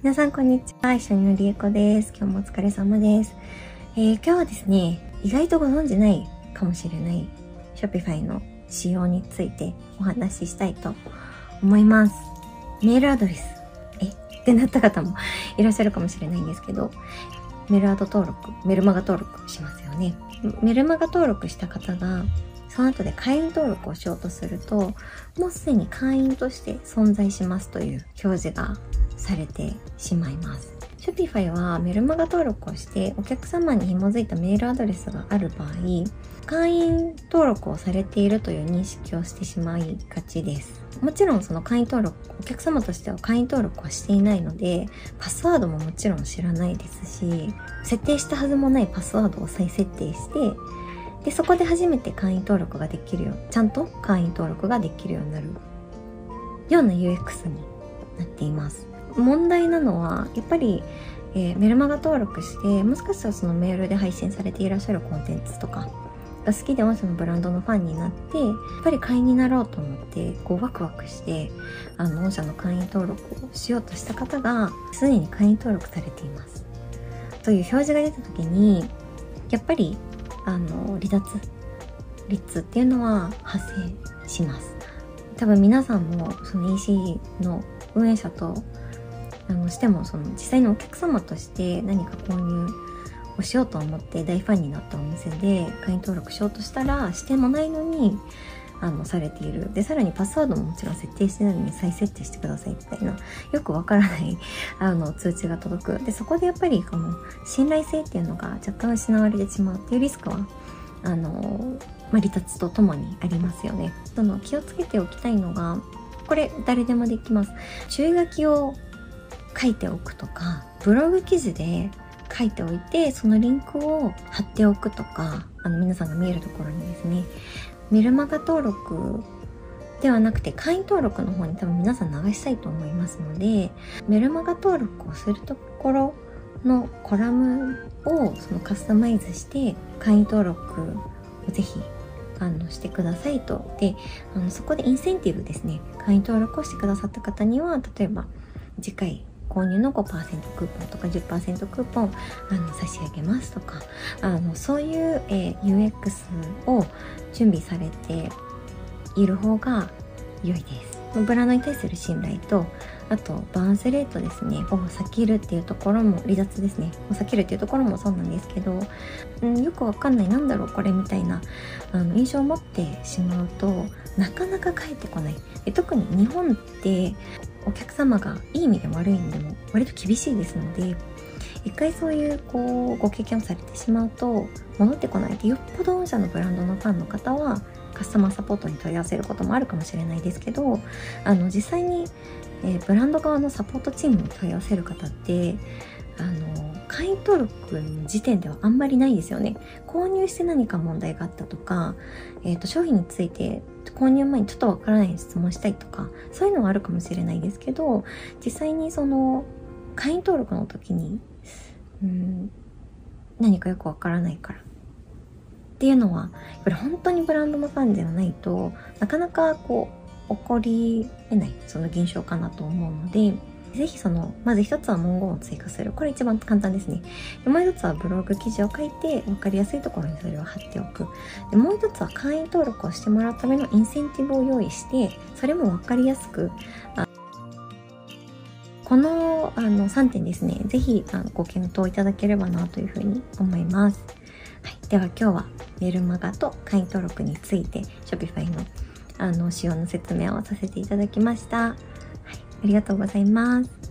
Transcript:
皆さんこんにちは。一緒にのりえこです。今日もお疲れ様です。えー、今日はですね、意外とご存知ないかもしれない Shopify の仕様についてお話ししたいと思います。メールアドレス、え？ってなった方も いらっしゃるかもしれないんですけど、メールアド登録、メルマガ登録しますよね。メルマガ登録した方がその後で会員登録をしようとすると、もうすでに会員として存在しますという表示がされてしまいます。Shopify はメルマガ登録をしてお客様に紐づいたメールアドレスがある場合、会員登録をされているという認識をしてしまいがちです。もちろんその会員登録、お客様としては会員登録はしていないので、パスワードももちろん知らないですし、設定したはずもないパスワードを再設定して、で、そこで初めて会員登録ができるよ、ちゃんと会員登録ができるようになるような UX になっています。問題なのは、やっぱり、えー、メルマガ登録して、もしかしたらそのメールで配信されていらっしゃるコンテンツとかが好きでもそのブランドのファンになって、やっぱり会員になろうと思って、こうワクワクして、あの、御社の会員登録をしようとした方が、すでに会員登録されています。という表示が出た時に、やっぱり、あの、離脱率っていうのは発生します。多分皆さんもその EC の運営者とあのしてもその実際のお客様として何か購入をしようと思って大ファンになったお店で会員登録しようとしたらしてもないのにあのされている。でさらにパスワードももちろん設定してないのに再設定してくださいみたいな。よくわからない あの通知が届く。でそこでやっぱりこの信頼性っていうのが若干失われてしまうっていうリスクはあの、まあ、離脱とともにありますよね。その気をつけておきたいのがこれ誰でもできます。注意書きを書いておくとか、ブログ記事で書いておいて、そのリンクを貼っておくとか、あの皆さんが見えるところにですね、メルマガ登録ではなくて会員登録の方に多分皆さん流したいと思いますので、メルマガ登録をするところのコラムをそのカスタマイズして会員登録をぜひあのしてくださいと。で、あのそこでインセンティブですね。会員登録をしてくださった方には、例えば次回購入の5%クーポンとか10%クーポンあの差し上げますとかあのそういう、えー、UX を準備されている方が良いです。ブランドに対する信頼とあとバーンスレートですね。を避けるっていうところも離脱ですね。を避けるっていうところもそうなんですけど、ん、よくわかんないなんだろうこれみたいなあの印象を持ってしまうとなかなか返ってこない。特に日本ってお客様がいい意味でも悪い意味でも割と厳しいですので一回そういうこうご経験をされてしまうと戻ってこないでよっぽど御社のブランドのファンの方はカスタマーサポートに問い合わせることもあるかもしれないですけどあの実際に、えー、ブランド側のサポートチームに問い合わせる方ってあの会員登録時点ではあんまりないですよね。購入して何か問題があったとか、えーと商品について購入前にちょっとわからない質問したいとか、そういうのはあるかもしれないですけど、実際にその、会員登録の時に、うん、何かよくわからないから。っていうのは、やっぱり本当にブランドのファンではないとなかなかこう、起こりえないその現象かなと思うので、ぜひその、まず一つは文言を追加する。これ一番簡単ですね。でもう一つはブログ記事を書いて、わかりやすいところにそれを貼っておく。でもう一つは会員登録をしてもらうためのインセンティブを用意して、それもわかりやすく、このあの3点ですね、ぜひあのご検討いただければなというふうに思います。はい、では今日はメルマガと会員登録について Shopify のあの仕様の説明をさせていただきました。ありがとうございます。